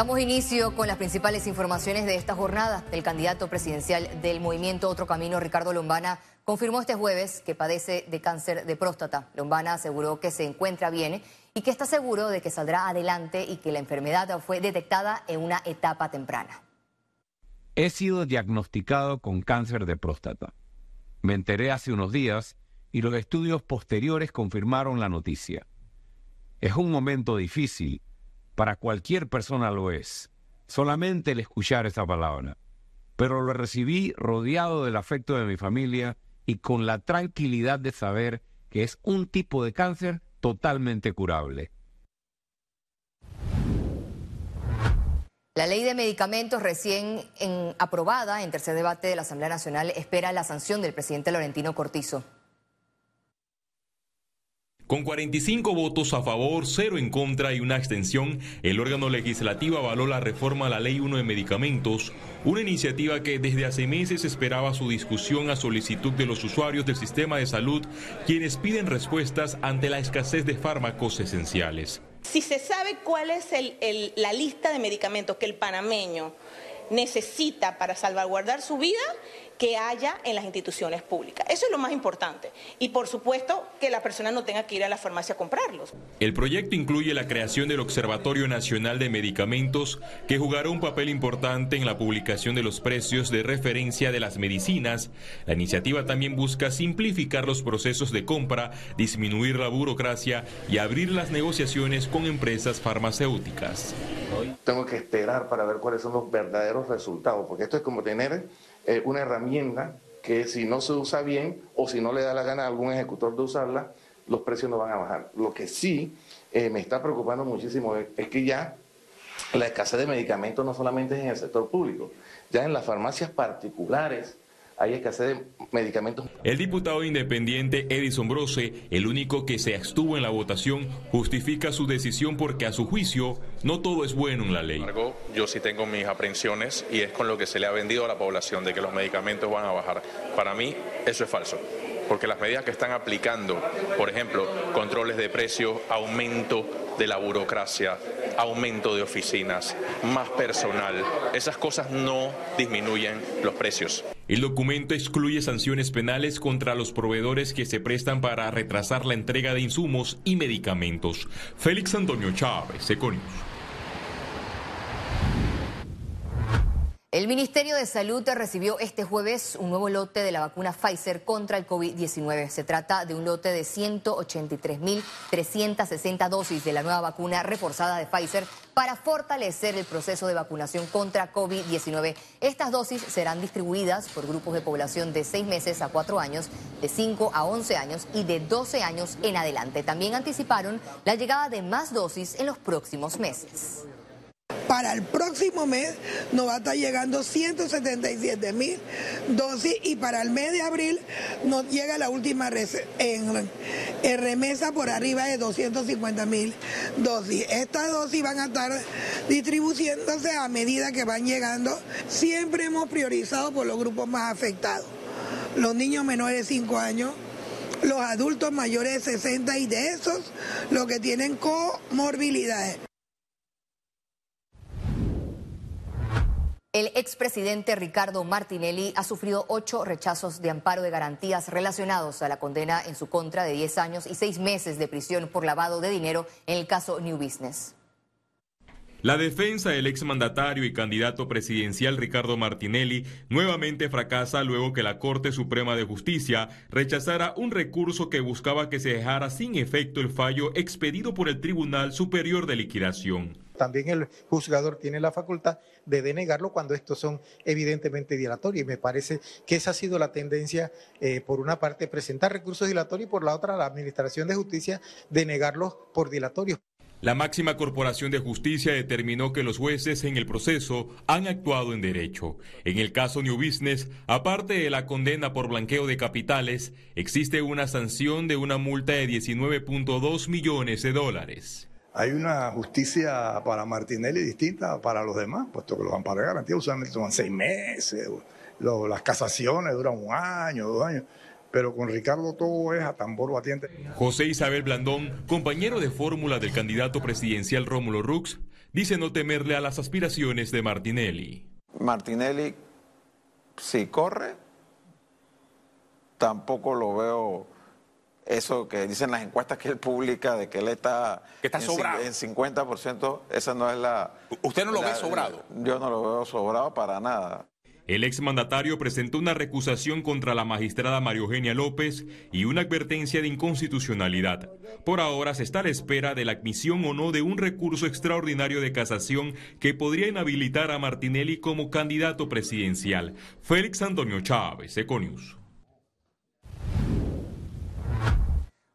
Damos inicio con las principales informaciones de esta jornada. El candidato presidencial del movimiento Otro Camino, Ricardo Lombana, confirmó este jueves que padece de cáncer de próstata. Lombana aseguró que se encuentra bien y que está seguro de que saldrá adelante y que la enfermedad fue detectada en una etapa temprana. He sido diagnosticado con cáncer de próstata. Me enteré hace unos días y los estudios posteriores confirmaron la noticia. Es un momento difícil para cualquier persona lo es, solamente el escuchar esa palabra. Pero lo recibí rodeado del afecto de mi familia y con la tranquilidad de saber que es un tipo de cáncer totalmente curable. La ley de medicamentos recién aprobada en tercer debate de la Asamblea Nacional espera la sanción del presidente Laurentino Cortizo. Con 45 votos a favor, 0 en contra y una extensión, el órgano legislativo avaló la reforma a la Ley 1 de Medicamentos, una iniciativa que desde hace meses esperaba su discusión a solicitud de los usuarios del sistema de salud, quienes piden respuestas ante la escasez de fármacos esenciales. Si se sabe cuál es la lista de medicamentos que el panameño necesita para salvaguardar su vida, que haya en las instituciones públicas. Eso es lo más importante. Y por supuesto que la persona no tenga que ir a la farmacia a comprarlos. El proyecto incluye la creación del Observatorio Nacional de Medicamentos, que jugará un papel importante en la publicación de los precios de referencia de las medicinas. La iniciativa también busca simplificar los procesos de compra, disminuir la burocracia y abrir las negociaciones con empresas farmacéuticas. Tengo que esperar para ver cuáles son los verdaderos resultados, porque esto es como tener eh, una herramienta que si no se usa bien o si no le da la gana a algún ejecutor de usarla, los precios no van a bajar. Lo que sí eh, me está preocupando muchísimo es que ya la escasez de medicamentos no solamente es en el sector público, ya en las farmacias particulares hay escasez de medicamentos. El diputado independiente Edison Brose, el único que se abstuvo en la votación, justifica su decisión porque a su juicio no todo es bueno en la ley. Yo sí tengo mis aprensiones y es con lo que se le ha vendido a la población de que los medicamentos van a bajar. Para mí eso es falso porque las medidas que están aplicando, por ejemplo, controles de precios, aumento de la burocracia, aumento de oficinas, más personal, esas cosas no disminuyen los precios. El documento excluye sanciones penales contra los proveedores que se prestan para retrasar la entrega de insumos y medicamentos. Félix Antonio Chávez, Econius. El Ministerio de Salud recibió este jueves un nuevo lote de la vacuna Pfizer contra el COVID-19. Se trata de un lote de 183.360 dosis de la nueva vacuna reforzada de Pfizer para fortalecer el proceso de vacunación contra COVID-19. Estas dosis serán distribuidas por grupos de población de 6 meses a 4 años, de 5 a 11 años y de 12 años en adelante. También anticiparon la llegada de más dosis en los próximos meses. Para el próximo mes nos va a estar llegando 177 mil dosis y para el mes de abril nos llega la última remesa por arriba de 250 mil dosis. Estas dosis van a estar distribuyéndose a medida que van llegando. Siempre hemos priorizado por los grupos más afectados. Los niños menores de 5 años, los adultos mayores de 60 y de esos los que tienen comorbilidades. El expresidente Ricardo Martinelli ha sufrido ocho rechazos de amparo de garantías relacionados a la condena en su contra de 10 años y seis meses de prisión por lavado de dinero en el caso New Business. La defensa del exmandatario y candidato presidencial Ricardo Martinelli nuevamente fracasa luego que la Corte Suprema de Justicia rechazara un recurso que buscaba que se dejara sin efecto el fallo expedido por el Tribunal Superior de Liquidación también el juzgador tiene la facultad de denegarlo cuando estos son evidentemente dilatorios. Y me parece que esa ha sido la tendencia, eh, por una parte, presentar recursos dilatorios y por la otra, la Administración de Justicia denegarlos por dilatorios. La máxima corporación de justicia determinó que los jueces en el proceso han actuado en derecho. En el caso New Business, aparte de la condena por blanqueo de capitales, existe una sanción de una multa de 19.2 millones de dólares. Hay una justicia para Martinelli distinta para los demás, puesto que los amparos de garantía usualmente toman seis meses, las casaciones duran un año, dos años pero con Ricardo todo es a tambor batiente. José Isabel Blandón, compañero de fórmula del candidato presidencial Rómulo Rux, dice no temerle a las aspiraciones de Martinelli. Martinelli, si corre, tampoco lo veo eso que dicen las encuestas que él publica de que él está, que está en, sobrado. en 50%, esa no es la... ¿Usted no lo la- ve sobrado? Yo no lo veo sobrado para nada. El exmandatario presentó una recusación contra la magistrada María Eugenia López y una advertencia de inconstitucionalidad. Por ahora se está a la espera de la admisión o no de un recurso extraordinario de casación que podría inhabilitar a Martinelli como candidato presidencial. Félix Antonio Chávez, Econius.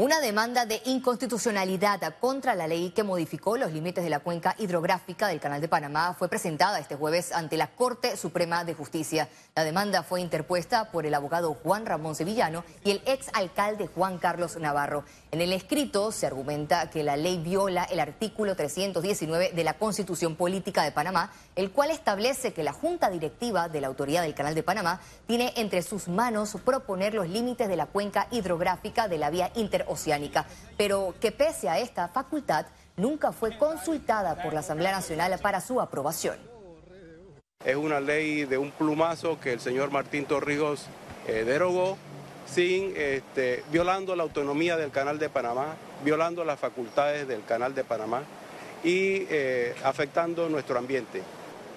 Una demanda de inconstitucionalidad contra la ley que modificó los límites de la cuenca hidrográfica del Canal de Panamá fue presentada este jueves ante la Corte Suprema de Justicia. La demanda fue interpuesta por el abogado Juan Ramón Sevillano y el ex alcalde Juan Carlos Navarro. En el escrito se argumenta que la ley viola el artículo 319 de la Constitución Política de Panamá, el cual establece que la Junta Directiva de la Autoridad del Canal de Panamá tiene entre sus manos proponer los límites de la cuenca hidrográfica de la vía interoceánica, pero que pese a esta facultad nunca fue consultada por la Asamblea Nacional para su aprobación. Es una ley de un plumazo que el señor Martín Torrijos eh, derogó sin este, violando la autonomía del Canal de Panamá, violando las facultades del Canal de Panamá y eh, afectando nuestro ambiente.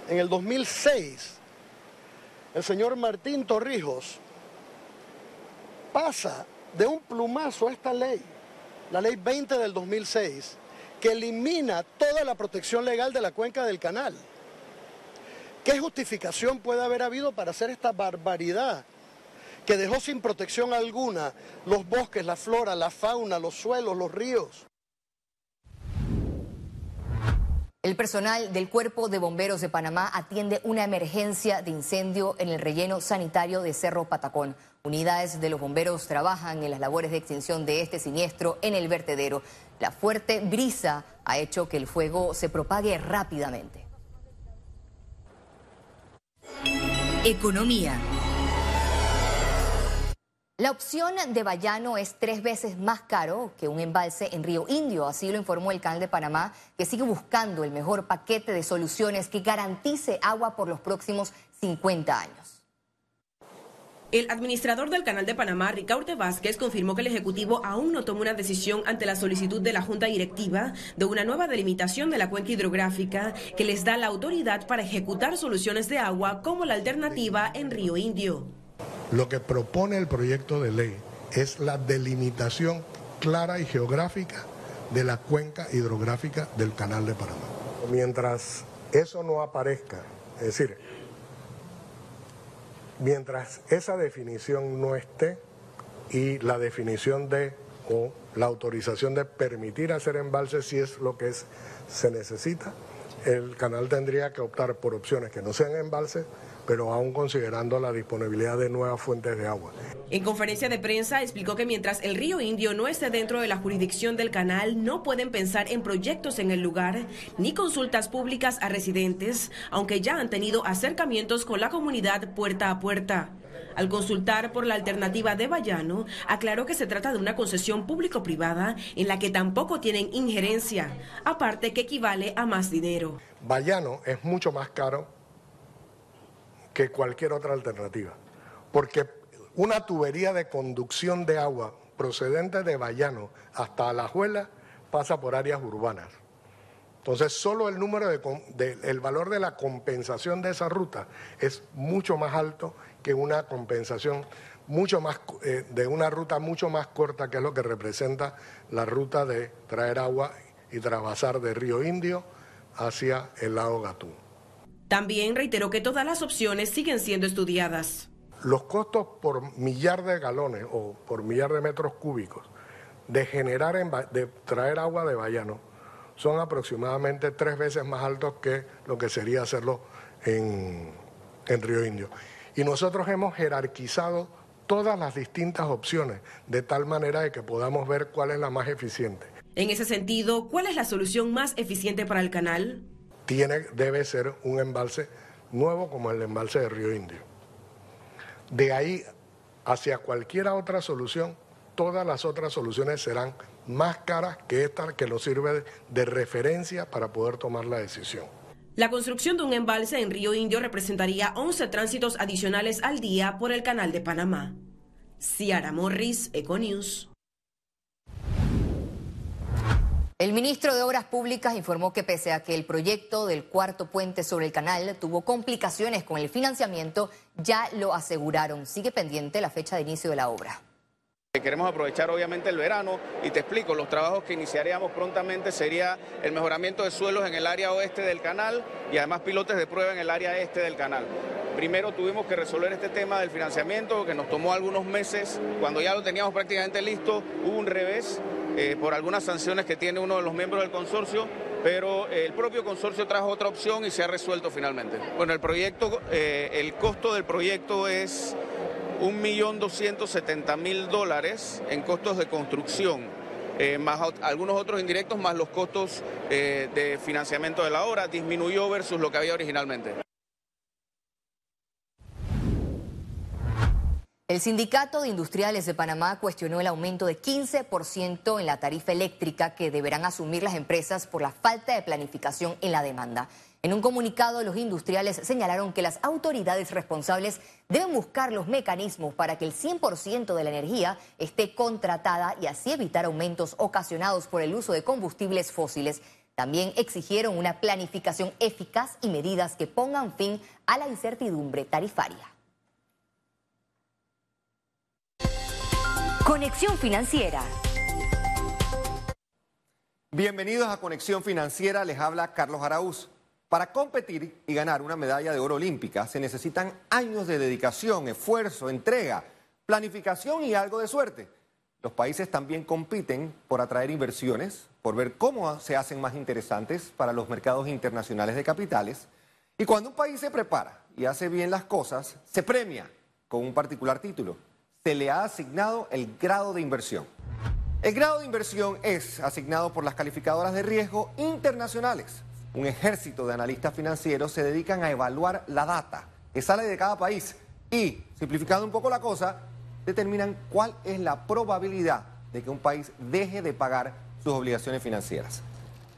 En el 2006, el señor Martín Torrijos pasa de un plumazo a esta ley, la ley 20 del 2006, que elimina toda la protección legal de la cuenca del canal. ¿Qué justificación puede haber habido para hacer esta barbaridad que dejó sin protección alguna los bosques, la flora, la fauna, los suelos, los ríos? El personal del Cuerpo de Bomberos de Panamá atiende una emergencia de incendio en el relleno sanitario de Cerro Patacón. Unidades de los bomberos trabajan en las labores de extinción de este siniestro en el vertedero. La fuerte brisa ha hecho que el fuego se propague rápidamente. Economía. La opción de Bayano es tres veces más caro que un embalse en Río Indio, así lo informó el Canal de Panamá, que sigue buscando el mejor paquete de soluciones que garantice agua por los próximos 50 años. El administrador del Canal de Panamá, Ricaurte Vázquez, confirmó que el Ejecutivo aún no tomó una decisión ante la solicitud de la Junta Directiva de una nueva delimitación de la cuenca hidrográfica que les da la autoridad para ejecutar soluciones de agua como la alternativa en Río Indio. Lo que propone el proyecto de ley es la delimitación clara y geográfica de la cuenca hidrográfica del Canal de Panamá. Mientras eso no aparezca, es decir, mientras esa definición no esté y la definición de o la autorización de permitir hacer embalses si es lo que es, se necesita, el canal tendría que optar por opciones que no sean embalses, pero aún considerando la disponibilidad de nuevas fuentes de agua. En conferencia de prensa explicó que mientras el río Indio no esté dentro de la jurisdicción del canal, no pueden pensar en proyectos en el lugar ni consultas públicas a residentes, aunque ya han tenido acercamientos con la comunidad puerta a puerta. Al consultar por la alternativa de Bayano, aclaró que se trata de una concesión público-privada en la que tampoco tienen injerencia, aparte que equivale a más dinero. Bayano es mucho más caro que cualquier otra alternativa, porque una tubería de conducción de agua procedente de Bayano hasta Alajuela pasa por áreas urbanas. Entonces, solo el número de, el valor de la compensación de esa ruta es mucho más alto que una compensación mucho más eh, de una ruta mucho más corta que es lo que representa la ruta de traer agua y trasvasar de Río Indio hacia el lago Gatún. También reiteró que todas las opciones siguen siendo estudiadas. Los costos por millar de galones o por millar de metros cúbicos de generar, en, de traer agua de Bayano son aproximadamente tres veces más altos que lo que sería hacerlo en, en Río Indio. Y nosotros hemos jerarquizado todas las distintas opciones de tal manera de que podamos ver cuál es la más eficiente. En ese sentido, ¿cuál es la solución más eficiente para el canal? Tiene, debe ser un embalse nuevo como el embalse de Río Indio. De ahí hacia cualquier otra solución, todas las otras soluciones serán más caras que esta que lo sirve de referencia para poder tomar la decisión. La construcción de un embalse en Río Indio representaría 11 tránsitos adicionales al día por el canal de Panamá. Ciara Morris, Econews. El ministro de Obras Públicas informó que pese a que el proyecto del cuarto puente sobre el canal tuvo complicaciones con el financiamiento, ya lo aseguraron. Sigue pendiente la fecha de inicio de la obra. Queremos aprovechar obviamente el verano y te explico, los trabajos que iniciaríamos prontamente sería el mejoramiento de suelos en el área oeste del canal y además pilotes de prueba en el área este del canal. Primero tuvimos que resolver este tema del financiamiento que nos tomó algunos meses, cuando ya lo teníamos prácticamente listo hubo un revés eh, por algunas sanciones que tiene uno de los miembros del consorcio, pero el propio consorcio trajo otra opción y se ha resuelto finalmente. Bueno, el proyecto, eh, el costo del proyecto es 1.270.000 dólares en costos de construcción, eh, más algunos otros indirectos, más los costos eh, de financiamiento de la obra, disminuyó versus lo que había originalmente. El Sindicato de Industriales de Panamá cuestionó el aumento de 15% en la tarifa eléctrica que deberán asumir las empresas por la falta de planificación en la demanda. En un comunicado, los industriales señalaron que las autoridades responsables deben buscar los mecanismos para que el 100% de la energía esté contratada y así evitar aumentos ocasionados por el uso de combustibles fósiles. También exigieron una planificación eficaz y medidas que pongan fin a la incertidumbre tarifaria. Conexión Financiera. Bienvenidos a Conexión Financiera, les habla Carlos Araúz. Para competir y ganar una medalla de oro olímpica se necesitan años de dedicación, esfuerzo, entrega, planificación y algo de suerte. Los países también compiten por atraer inversiones, por ver cómo se hacen más interesantes para los mercados internacionales de capitales. Y cuando un país se prepara y hace bien las cosas, se premia con un particular título. Se le ha asignado el grado de inversión. El grado de inversión es asignado por las calificadoras de riesgo internacionales un ejército de analistas financieros se dedican a evaluar la data que sale de cada país y, simplificando un poco la cosa, determinan cuál es la probabilidad de que un país deje de pagar sus obligaciones financieras.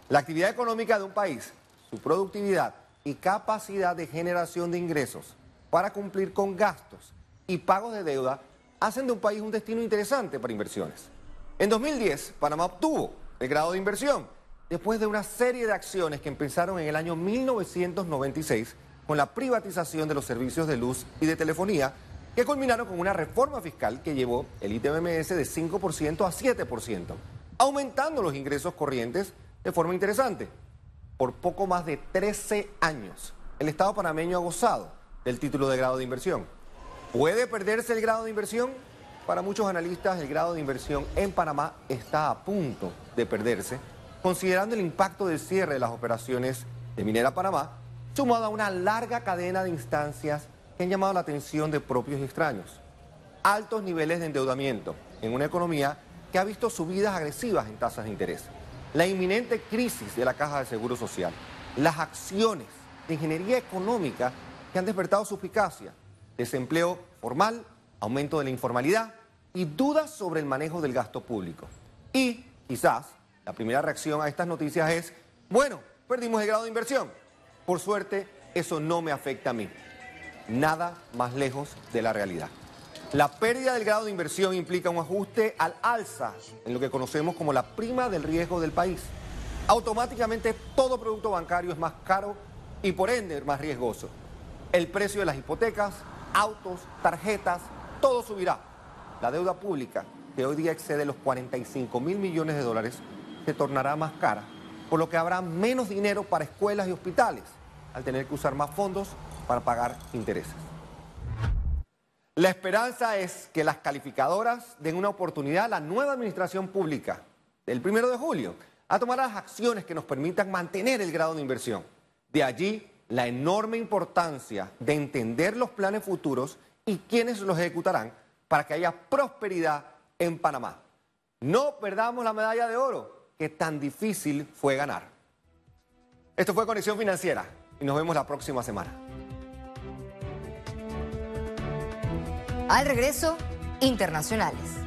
La actividad económica de un país, su productividad y capacidad de generación de ingresos para cumplir con gastos y pagos de deuda hacen de un país un destino interesante para inversiones. En 2010, Panamá obtuvo el grado de inversión después de una serie de acciones que empezaron en el año 1996 con la privatización de los servicios de luz y de telefonía, que culminaron con una reforma fiscal que llevó el ITMS de 5% a 7%, aumentando los ingresos corrientes de forma interesante. Por poco más de 13 años, el Estado panameño ha gozado del título de grado de inversión. ¿Puede perderse el grado de inversión? Para muchos analistas, el grado de inversión en Panamá está a punto de perderse considerando el impacto del cierre de las operaciones de Minera Panamá, sumado a una larga cadena de instancias que han llamado la atención de propios y extraños. Altos niveles de endeudamiento en una economía que ha visto subidas agresivas en tasas de interés. La inminente crisis de la Caja de Seguro Social. Las acciones de ingeniería económica que han despertado su eficacia. Desempleo formal, aumento de la informalidad y dudas sobre el manejo del gasto público. Y quizás la primera reacción a estas noticias es, bueno, perdimos el grado de inversión. Por suerte, eso no me afecta a mí. Nada más lejos de la realidad. La pérdida del grado de inversión implica un ajuste al alza en lo que conocemos como la prima del riesgo del país. Automáticamente todo producto bancario es más caro y por ende más riesgoso. El precio de las hipotecas, autos, tarjetas, todo subirá. La deuda pública, que hoy día excede los 45 mil millones de dólares, se tornará más cara, por lo que habrá menos dinero para escuelas y hospitales, al tener que usar más fondos para pagar intereses. La esperanza es que las calificadoras den una oportunidad a la nueva administración pública del primero de julio a tomar las acciones que nos permitan mantener el grado de inversión. De allí la enorme importancia de entender los planes futuros y quiénes los ejecutarán para que haya prosperidad en Panamá. No perdamos la medalla de oro que tan difícil fue ganar. Esto fue Conexión Financiera y nos vemos la próxima semana. Al regreso, internacionales.